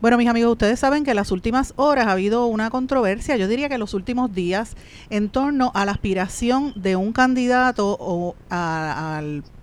Bueno, mis amigos, ustedes saben que en las últimas horas ha habido una controversia, yo diría que en los últimos días, en torno a la aspiración de un candidato o a,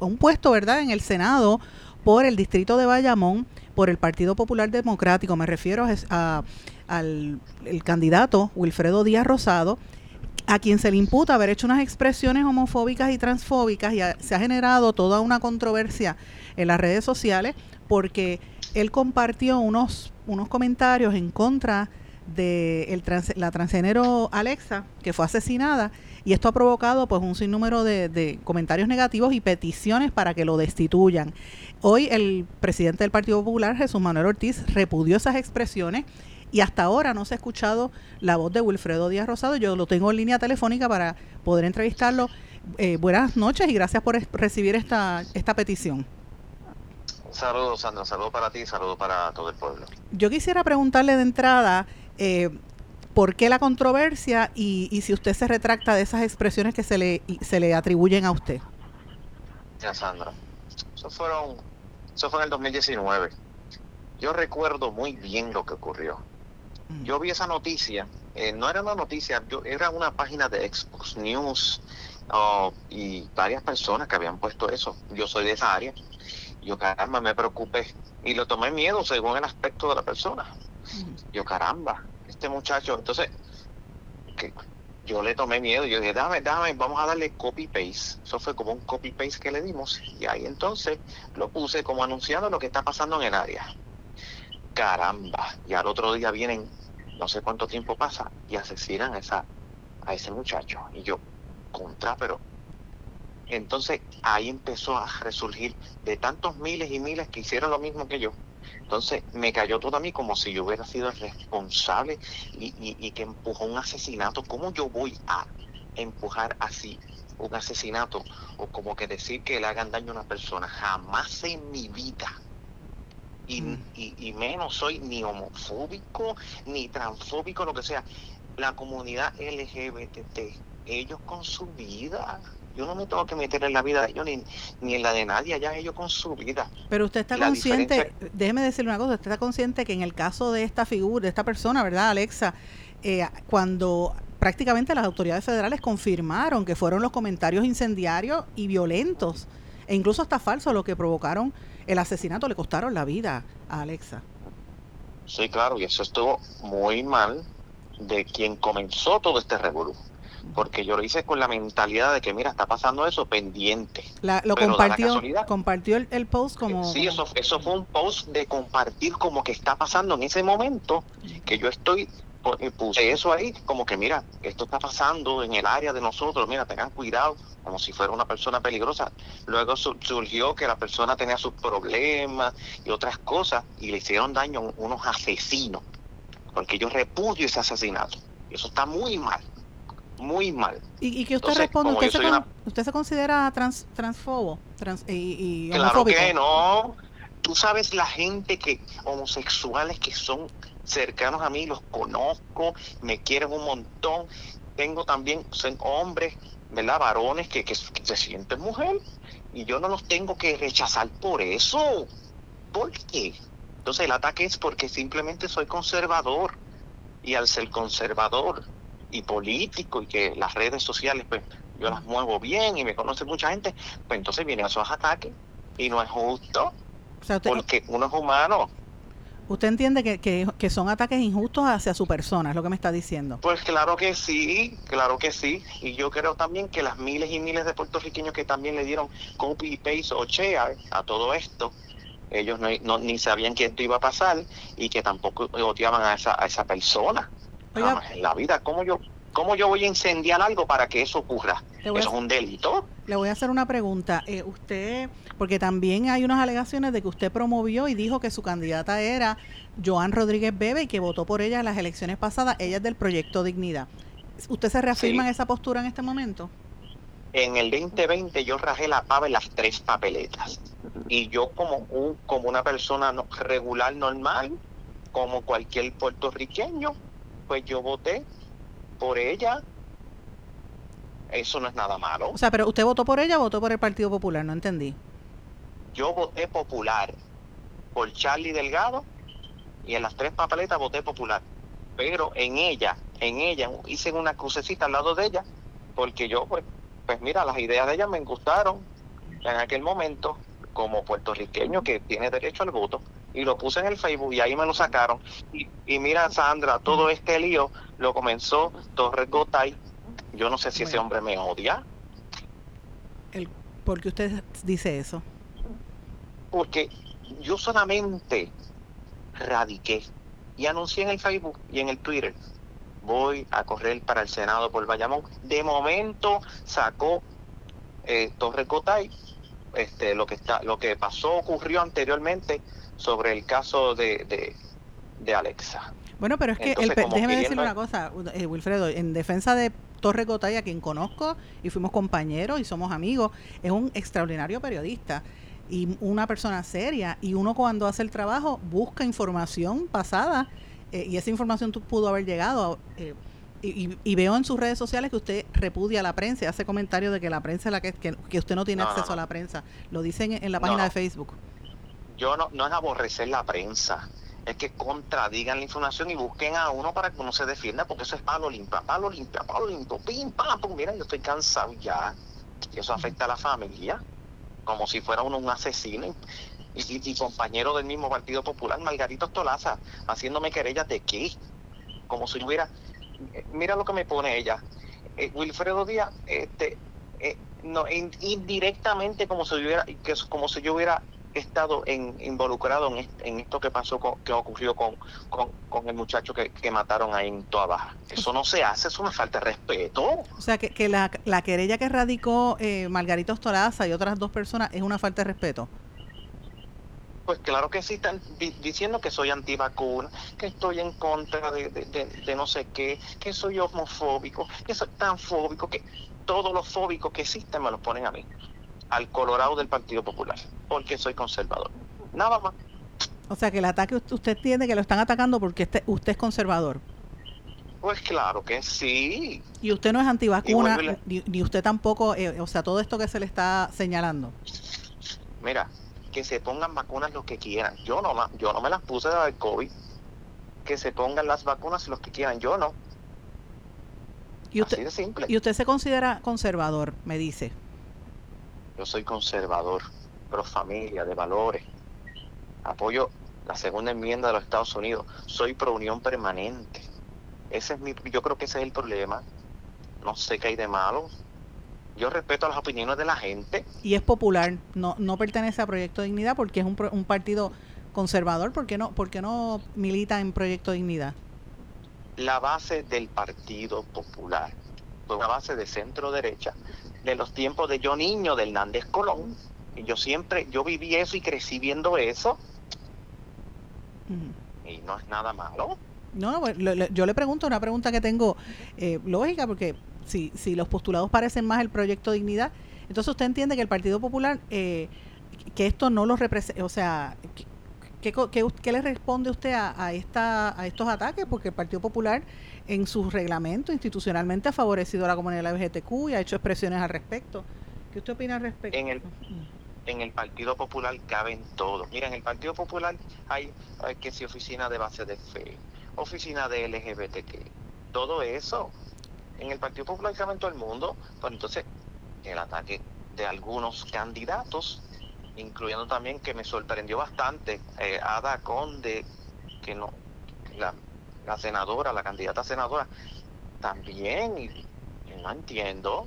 un puesto, ¿verdad?, en el Senado por el distrito de Bayamón, por el Partido Popular Democrático. Me refiero a, al el candidato Wilfredo Díaz Rosado, a quien se le imputa haber hecho unas expresiones homofóbicas y transfóbicas y se ha generado toda una controversia en las redes sociales porque él compartió unos, unos comentarios en contra de el la transgénero Alexa, que fue asesinada, y esto ha provocado pues un sinnúmero de, de, comentarios negativos y peticiones para que lo destituyan. Hoy el presidente del Partido Popular, Jesús Manuel Ortiz, repudió esas expresiones y hasta ahora no se ha escuchado la voz de Wilfredo Díaz Rosado. Yo lo tengo en línea telefónica para poder entrevistarlo. Eh, buenas noches y gracias por recibir esta, esta petición. Saludos, Sandra. Saludos para ti, saludos para todo el pueblo. Yo quisiera preguntarle de entrada eh, por qué la controversia y, si usted se retracta de esas expresiones que se le, se le atribuyen a usted. Ya, Sandra. Eso, fueron, eso fue en el 2019. Yo recuerdo muy bien lo que ocurrió. Mm. Yo vi esa noticia, eh, no era una noticia, yo, era una página de Xbox News oh, y varias personas que habían puesto eso. Yo soy de esa área yo, caramba, me preocupé. Y lo tomé miedo según el aspecto de la persona. Yo, caramba, este muchacho. Entonces, que yo le tomé miedo. Yo dije, dame, dame, vamos a darle copy-paste. Eso fue como un copy-paste que le dimos. Y ahí entonces lo puse como anunciando lo que está pasando en el área. Caramba. Y al otro día vienen, no sé cuánto tiempo pasa, y asesinan a, esa, a ese muchacho. Y yo, contra, pero entonces ahí empezó a resurgir de tantos miles y miles que hicieron lo mismo que yo. Entonces me cayó todo a mí como si yo hubiera sido el responsable y, que empujó un asesinato. ¿Cómo yo voy a empujar así un asesinato o como que decir que le hagan daño a una persona? Jamás en mi vida. Y, mm. y, menos soy ni homofóbico, ni transfóbico, lo que sea. La comunidad LGBT, ellos con su vida, yo no me tengo que meter en la vida de ellos ni, en la de nadie, allá ellos con su vida. Pero usted está consciente, déjeme decirle una cosa, usted está consciente que en el caso de esta figura, de esta persona, ¿verdad, Alexa? Eh, cuando prácticamente las autoridades federales confirmaron que fueron los comentarios incendiarios y violentos, e incluso hasta falsos, los que provocaron el asesinato, le costaron la vida a Alexa. Sí, claro, y eso estuvo muy mal de quien comenzó todo este revolución porque yo lo hice con la mentalidad de que, mira, está pasando eso pendiente. lo compartió, compartió el, post como... Sí, eso, eso fue un post de compartir como que está pasando en ese momento, que yo estoy, eh, puse eso ahí, como que, mira, esto está pasando en el área de nosotros, mira, tengan cuidado, como si fuera una persona peligrosa. Luego surgió que la persona tenía sus problemas y otras cosas, y le hicieron daño a unos asesinos, porque yo repudio ese asesinato. Eso está muy mal muy mal. ¿Y, y que usted responde? ¿Usted se, considera trans, transfobo? y, claro que no. Tú sabes la gente que homosexuales que son cercanos a mí, los conozco, me quieren un montón. Tengo también son hombres, ¿verdad? Varones que, que, se sienten mujer y yo no los tengo que rechazar por eso. ¿Por qué? Entonces el ataque es porque simplemente soy conservador y al ser conservador y político y que las redes sociales, pues yo las muevo bien y me conoce mucha gente, pues entonces vienen esos ataques y no es justo porque uno es humano. ¿Usted entiende que, que, son ataques injustos hacia su persona, es lo que me está diciendo? Pues claro que sí, claro que sí. Y yo creo también que las miles y miles de puertorriqueños que también le dieron copy, paste o share a todo esto, ellos no, ni sabían que esto iba a pasar y que tampoco odiaban a esa, a esa persona en la vida, ¿cómo yo, ¿cómo yo voy a incendiar algo para que eso ocurra? ¿Eso es un delito? Le voy a hacer una pregunta. Eh, usted, porque también hay unas alegaciones de que usted promovió y dijo que su candidata era Joan Rodríguez Bebe y que votó por ella en las elecciones pasadas. Ella es del proyecto Dignidad. ¿Usted se reafirma en esa postura en este momento? En el 2020 yo rajé la pava en las tres papeletas. Y yo como, un, como una persona regular, normal, como cualquier puertorriqueño, pues yo voté por ella. Eso no es nada malo. O sea, pero usted votó por ella o votó por el Partido Popular, no entendí. Yo voté popular por Charlie Delgado y en las tres papeletas voté popular. Pero en ella, en ella, hice una crucecita al lado de ella, porque yo, pues, pues mira, las ideas de ella me gustaron en aquel momento, como puertorriqueño que tiene derecho al voto, y lo puse en el Facebook y ahí me lo sacaron. Y, y mira, Sandra, todo este lío lo comenzó Torres Gotay. Yo no sé si ese hombre me odia. El, ¿Por qué usted dice eso? Porque yo solamente radiqué y anuncié en el Facebook y en el Twitter. Voy a correr para el Senado por Bayamón. De momento sacó eh, Torres Gotay este, lo que está, lo que pasó ocurrió anteriormente sobre el caso de, de, Alexa. Bueno, pero es que el, déjeme decirle una cosa, eh, Wilfredo, en defensa de Torres Gotay, a quien conozco y fuimos compañeros y somos amigos, es un extraordinario periodista y una persona seria y uno cuando hace el trabajo busca información pasada eh, y esa información pudo haber llegado eh, y, veo en sus redes sociales que usted repudia a la prensa hace comentarios de que la prensa la que, que, usted no tiene acceso a la prensa. Lo dicen en, la página de Facebook yo no, no es aborrecer la prensa es que contradigan la información y busquen a uno para que uno se defienda, porque eso es palo limpia, palo limpia, palo limpio, pim, pam, pum. Mira, yo estoy cansado ya. Y eso afecta a la familia como si fuera uno un asesino y, compañero del mismo Partido Popular, Margarito Tolaza, haciéndome querellas de qué, como si hubiera, eh, mira lo que me pone ella, eh, Wilfredo Díaz, este, eh, no, indirectamente como si hubiera, que, como si yo hubiera estado en, involucrado en, esto que pasó, con, que ocurrió con, con, el muchacho que, mataron ahí en Toa Baja. Eso no se hace, es una falta de respeto. O sea, que, que la, la querella que radicó eh, Margarito Storaza y otras dos personas es una falta de respeto. Pues claro que sí, están diciendo que soy antivacuna, que estoy en contra de, de, no sé qué, que soy homofóbico, que soy tan fóbico, que todos los fóbicos que existen me los ponen a mí al Colorado del Partido Popular, porque soy conservador. Nada más. O sea que el ataque usted tiene que lo están atacando porque este, usted es conservador. Pues claro que sí. Y usted no es antivacuna, ni, usted tampoco, eh, o sea, todo esto que se le está señalando. Mira, que se pongan vacunas los que quieran. Yo no, yo no me las puse de COVID. Que se pongan las vacunas los que quieran. Yo no. ¿Y usted, Así de simple. ¿Y usted se considera conservador? Me dice. Yo soy conservador, pro familia, de valores. Apoyo la segunda enmienda de los Estados Unidos. Soy pro unión permanente. Ese es mi, yo creo que ese es el problema. No sé qué hay de malo. Yo respeto las opiniones de la gente. Y es popular, no, no pertenece a Proyecto Dignidad porque es un, un partido conservador. ¿Por qué, no, ¿Por qué no milita en Proyecto Dignidad? La base del Partido Popular, una base de centro derecha, de los tiempos de yo niño, de Hernández Colón. Y yo siempre, yo viví eso y crecí viendo eso. Y no es nada malo. No, yo le pregunto una pregunta que tengo eh, lógica, porque si, si los postulados parecen más el proyecto Dignidad, entonces usted entiende que el Partido Popular, eh, que esto no lo representa, o sea, ¿qué, qué, le responde usted a, a, esta, a estos ataques? Porque el Partido Popular en su reglamento institucionalmente ha favorecido a la comunidad LGBTQ y ha hecho expresiones al respecto. ¿Qué usted opina al respecto? En el, Partido Popular caben todos. Mira, en el Partido Popular hay, que si oficina de base de fe, oficina de LGBTQ, todo eso. En el Partido Popular caben todo el mundo. Pues entonces, el ataque de algunos candidatos, incluyendo también que me sorprendió bastante, eh, Ada Conde, que no, la, la senadora, la candidata senadora, también, no entiendo.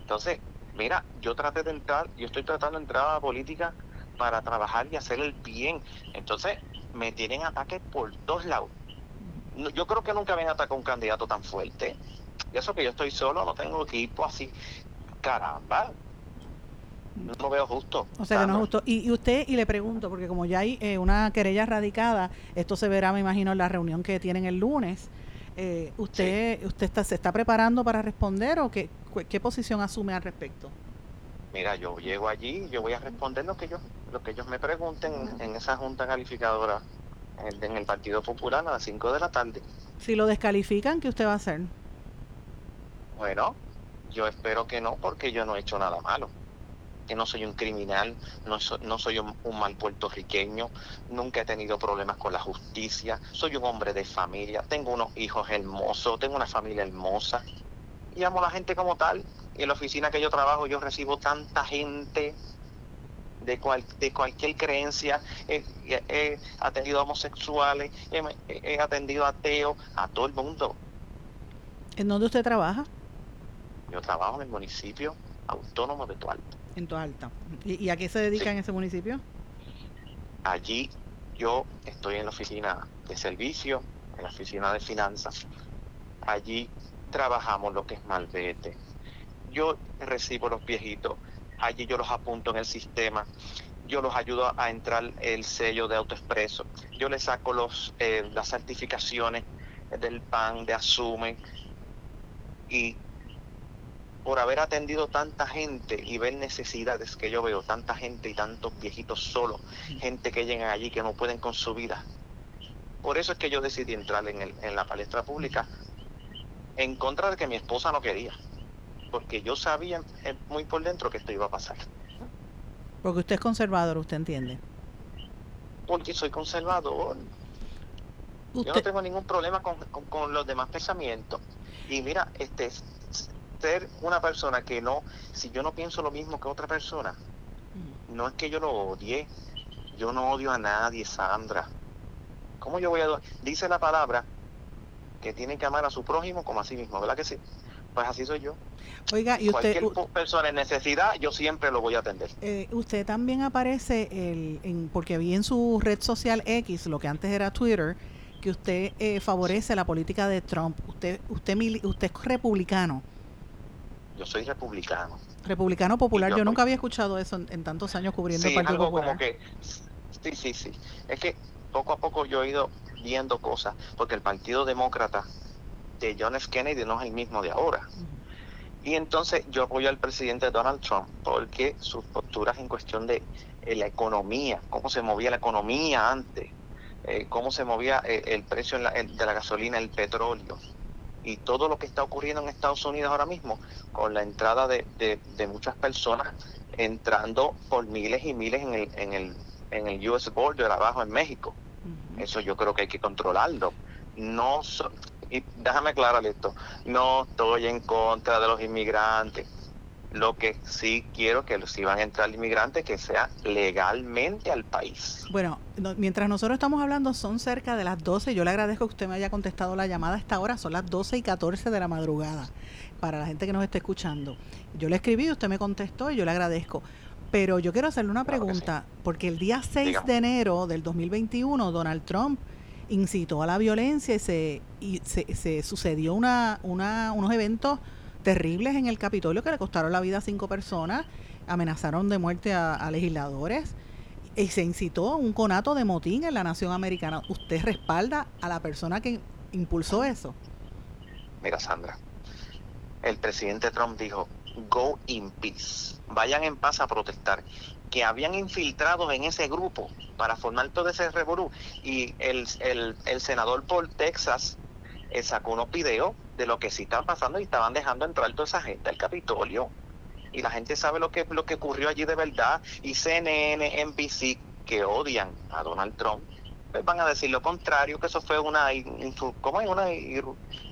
Entonces, mira, yo traté de entrar, yo estoy tratando de entrar a la política para trabajar y hacer el bien. Entonces, me tienen ataques por dos lados. Yo creo que nunca habían atacado un candidato tan fuerte. Y eso que yo estoy solo, no tengo equipo así. Caramba, no lo veo justo. O sea, que no es justo. Y, usted, y le pregunto, porque como ya hay eh, una querella radicada, esto se verá, me imagino, en la reunión que tienen el lunes. Eh, ¿Usted usted está, se está preparando para responder o qué, qué posición asume al respecto? Mira, yo llego allí, yo voy a responder lo que ellos, lo que ellos me pregunten en esa junta calificadora en, en el Partido Popular a las 5 de la tarde. Si lo descalifican, ¿qué usted va a hacer? Bueno, yo espero que no, porque yo no he hecho nada malo que no soy un criminal, no, no soy un, mal puertorriqueño, nunca he tenido problemas con la justicia, soy un hombre de familia, tengo unos hijos hermosos, tengo una familia hermosa y amo a la gente como tal. Y en la oficina que yo trabajo yo recibo tanta gente de, cual, de cualquier creencia, he, atendido a homosexuales, he, he atendido a ateos, a todo el mundo. ¿En dónde usted trabaja? Yo trabajo en el municipio autónomo de Tualta. En Tualta. ¿Y, a qué se dedica en ese municipio? Allí yo estoy en la oficina de servicio, en la oficina de finanzas. Allí trabajamos lo que es malvete. Yo recibo los viejitos, allí yo los apunto en el sistema, yo los ayudo a entrar el sello de autoexpreso, yo les saco los, eh, las certificaciones del PAN, de Asume, y por haber atendido tanta gente y ver necesidades que yo veo, tanta gente y tantos viejitos solos, gente que llegan allí que no pueden con su vida. Por eso es que yo decidí entrar en, el, en la palestra pública en contra de que mi esposa no quería, porque yo sabía eh, muy por dentro que esto iba a pasar. Porque usted es conservador, usted entiende. Porque soy conservador. Yo no tengo ningún problema con, con los demás pensamientos. Y mira, este ser una persona que no, si yo no pienso lo mismo que otra persona, mm. no es que yo lo odie, yo no odio a nadie, Sandra. ¿Cómo yo voy a Dice la palabra que tiene que amar a su prójimo como a sí mismo, ¿verdad que sí? Pues así soy yo. Oiga, y usted... Cualquier persona en necesidad, yo siempre lo voy a atender. Eh, usted también aparece, el, en, porque vi en su red social X, lo que antes era Twitter, que usted eh, favorece la política de Trump. Usted, usted, usted es republicano. Yo soy republicano. Republicano popular. Yo, nunca había escuchado eso en, tantos años cubriendo el Partido Popular. sí, sí, sí. Es que poco a poco yo he ido viendo cosas, porque el Partido Demócrata de John F. Kennedy no es el mismo de ahora. Y entonces yo apoyo al presidente Donald Trump porque sus posturas en cuestión de eh, la economía, cómo se movía la economía antes, eh, cómo se movía eh, el precio de la gasolina, el petróleo, y todo lo que está ocurriendo en Estados Unidos ahora mismo, con la entrada de, de, muchas personas entrando por miles y miles en el, en el, en el US border abajo en México. Eso yo creo que hay que controlarlo. No y déjame aclarar esto, no estoy en contra de los inmigrantes. Lo que sí quiero que si van a entrar inmigrantes, que sea legalmente al país. Bueno, mientras nosotros estamos hablando, son cerca de las 12. Yo le agradezco que usted me haya contestado la llamada a esta hora. Son las 12 y 14 de la madrugada, para la gente que nos está escuchando. Yo le escribí, usted me contestó y yo le agradezco. Pero yo quiero hacerle una pregunta, porque el día 6 de enero del 2021, Donald Trump incitó a la violencia y se, y se, se sucedió una, una, unos eventos terribles en el Capitolio que le costaron la vida a cinco personas, amenazaron de muerte a, legisladores y se incitó un conato de motín en la nación americana. ¿Usted respalda a la persona que impulsó eso? Mira, Sandra, el presidente Trump dijo, go in peace, vayan en paz a protestar, que habían infiltrado en ese grupo para formar todo ese revolú. Y el, el senador por Texas eh, sacó unos videos de lo que sí estaba pasando y estaban dejando entrar toda esa gente al Capitolio. Y la gente sabe lo que, lo que ocurrió allí de verdad. Y CNN, NBC, que odian a Donald Trump, pues van a decir lo contrario, que eso fue una, ¿cómo es? una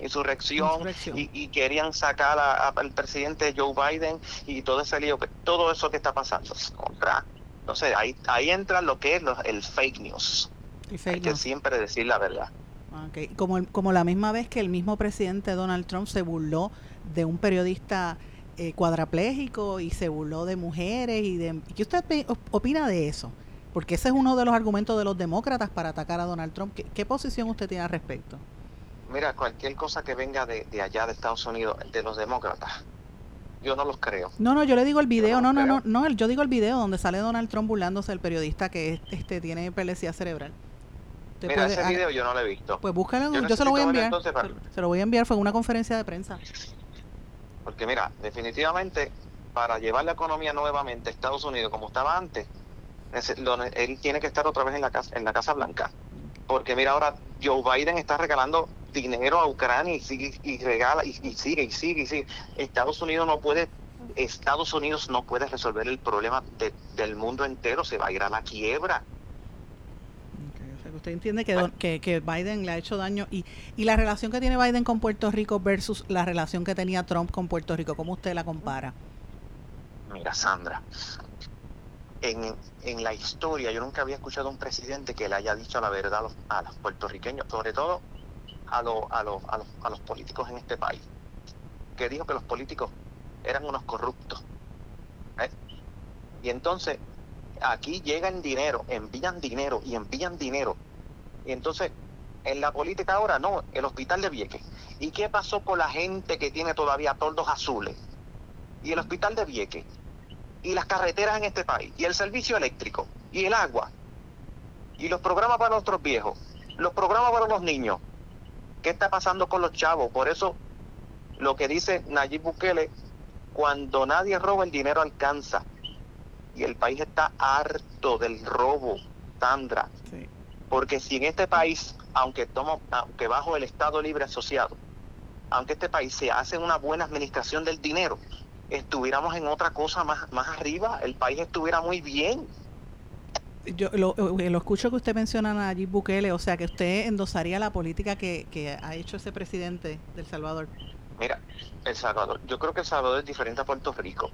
insurrección, Y, querían sacar al presidente Joe Biden y todo ese lío, todo eso que está pasando. Contra. Entonces ahí, ahí entra lo que es el fake news. Hay que siempre decir la verdad. Okay. Como, como la misma vez que el mismo presidente Donald Trump se burló de un periodista eh, cuadraplégico y se burló de mujeres y de... ¿Qué usted opina de eso? Porque ese es uno de los argumentos de los demócratas para atacar a Donald Trump. ¿Qué, posición usted tiene al respecto? Mira, cualquier cosa que venga de, allá de Estados Unidos, de los demócratas, yo no los creo. No, no, yo le digo el video, no, no, no, no, yo digo el video donde sale Donald Trump burlándose del periodista que este tiene epilepsia cerebral. Mira, ese video yo no lo he visto. Pues búscalo, yo, se lo voy a enviar. Se, lo voy a enviar, fue una conferencia de prensa. Porque mira, definitivamente para llevar la economía nuevamente a Estados Unidos como estaba antes, él tiene que estar otra vez en la casa, en la Casa Blanca. Porque mira, ahora Joe Biden está regalando dinero a Ucrania y sigue y regala y, sigue y sigue y sigue. Estados Unidos no puede Estados Unidos no puede resolver el problema del mundo entero, se va a ir a la quiebra. Que usted entiende que, que, Biden le ha hecho daño y, y la relación que tiene Biden con Puerto Rico versus la relación que tenía Trump con Puerto Rico, ¿cómo usted la compara? Mira, Sandra, en, en la historia yo nunca había escuchado a un presidente que le haya dicho la verdad a los, puertorriqueños, sobre todo a, a, a, los, a los políticos en este país, que dijo que los políticos eran unos corruptos. ¿eh? Y entonces aquí llegan dinero, envían dinero y envían dinero. Y entonces en la política ahora no, el hospital de Vieques. ¿Y qué pasó con la gente que tiene todavía toldos azules? Y el hospital de Vieques. Y las carreteras en este país. Y el servicio eléctrico. Y el agua. Y los programas para nuestros viejos. Los programas para los niños. ¿Qué está pasando con los chavos? Por eso lo que dice Nayib Bukele cuando nadie roba, el dinero alcanza. Y el país está harto del robo, Sandra. Porque si en este país, aunque, tomo, aunque bajo el Estado Libre Asociado, aunque este país se hace una buena administración del dinero, estuviéramos en otra cosa más, más arriba, el país estuviera muy bien. Yo lo, eh, lo escucho que usted menciona a Nayib Bukele, o sea que usted endosaría la política que, que ha hecho ese presidente del Salvador. Mira, El Salvador, yo creo que El Salvador es diferente a Puerto Rico,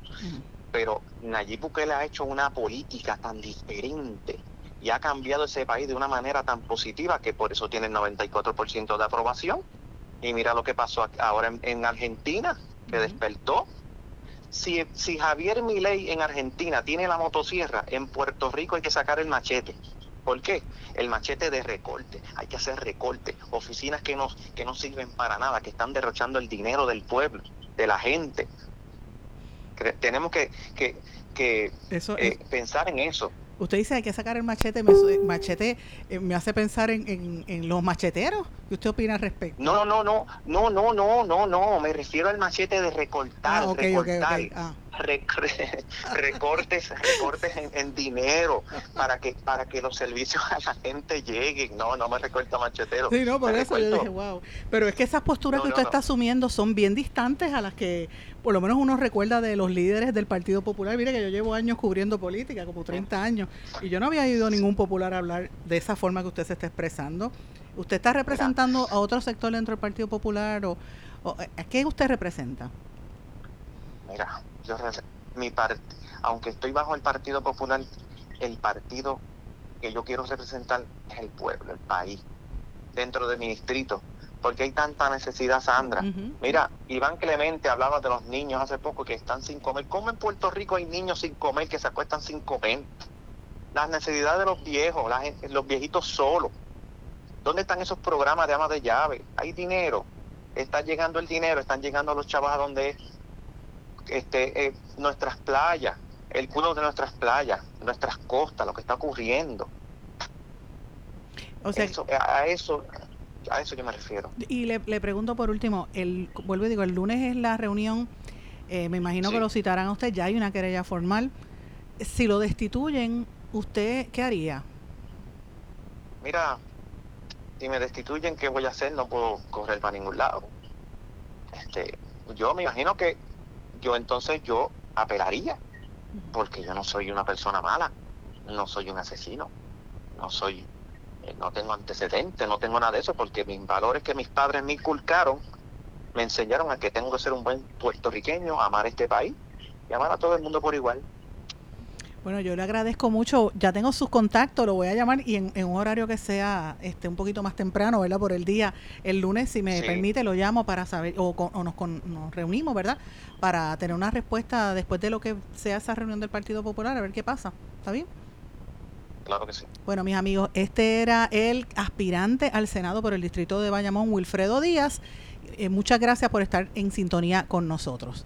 pero Nayib Bukele ha hecho una política tan diferente y ha cambiado ese país de una manera tan positiva que por eso tiene el 94% de aprobación. Y mira lo que pasó ahora en, Argentina, que despertó. Si, si Javier Milei en Argentina tiene la motosierra, en Puerto Rico hay que sacar el machete. ¿Por qué? El machete de recorte. Hay que hacer recorte. Oficinas que no, que no sirven para nada, que están derrochando el dinero del pueblo, de la gente. tenemos que, que, que eh, pensar en eso. Usted dice hay que sacar el machete, me, machete eh, me hace pensar en, en, los macheteros. ¿Qué usted opina al respecto? No, no, no, no, no, no, no, no, me refiero al machete de recortar, ah, recortar. Ah. recortes, recortes en, dinero para que para que los servicios a la gente lleguen. No, no me recorta machetero. Sí, no, por eso yo dije, wow. Pero es que esas posturas que usted está asumiendo son bien distantes a las que por lo menos uno recuerda de los líderes del Partido Popular. Mire que yo llevo años cubriendo política, como 30 años, y yo no había oído ningún popular hablar de esa forma que usted se está expresando. ¿Usted está representando a otro sector dentro del Partido Popular o, o a qué usted representa? Mira, yo mi part, aunque estoy bajo el Partido Popular, el partido que yo quiero representar es el pueblo, el país, dentro de mi distrito, porque hay tanta necesidad, Sandra. Mira, Iván Clemente hablaba de los niños hace poco que están sin comer. ¿Cómo en Puerto Rico hay niños sin comer que se acuestan sin comer? Las necesidades de los viejos, los viejitos solos. ¿Dónde están esos programas de ama de llave? Hay dinero. Está llegando el dinero, están llegando los chavos a donde es este, eh, nuestras playas, el culo de nuestras playas, nuestras costas, lo que está ocurriendo. O sea, a eso a eso yo me refiero. Y le, pregunto por último, el vuelvo y digo, el lunes es la reunión, eh, me imagino que lo citarán a usted, ya hay una querella formal. Si lo destituyen, ¿usted qué haría? Mira, si me destituyen, ¿qué voy a hacer? No puedo correr para ningún lado. Este, yo me imagino que yo entonces yo apelaría, porque yo no soy una persona mala, no soy un asesino, no soy, eh, no tengo antecedentes, no tengo nada de eso, porque mis valores que mis padres me inculcaron me enseñaron a que tengo que ser un buen puertorriqueño, amar este país y amar a todo el mundo por igual. Bueno, yo le agradezco mucho. Ya tengo sus contactos, lo voy a llamar y en, un horario que sea este un poquito más temprano, ¿verdad? Por el día, el lunes, si me permite, lo llamo para saber, o, nos, reunimos, ¿verdad? Para tener una respuesta después de lo que sea esa reunión del Partido Popular, a ver qué pasa. ¿Está bien? Claro que sí. Bueno, mis amigos, este era el aspirante al Senado por el distrito de Bayamón, Wilfredo Díaz. Eh, muchas gracias por estar en sintonía con nosotros.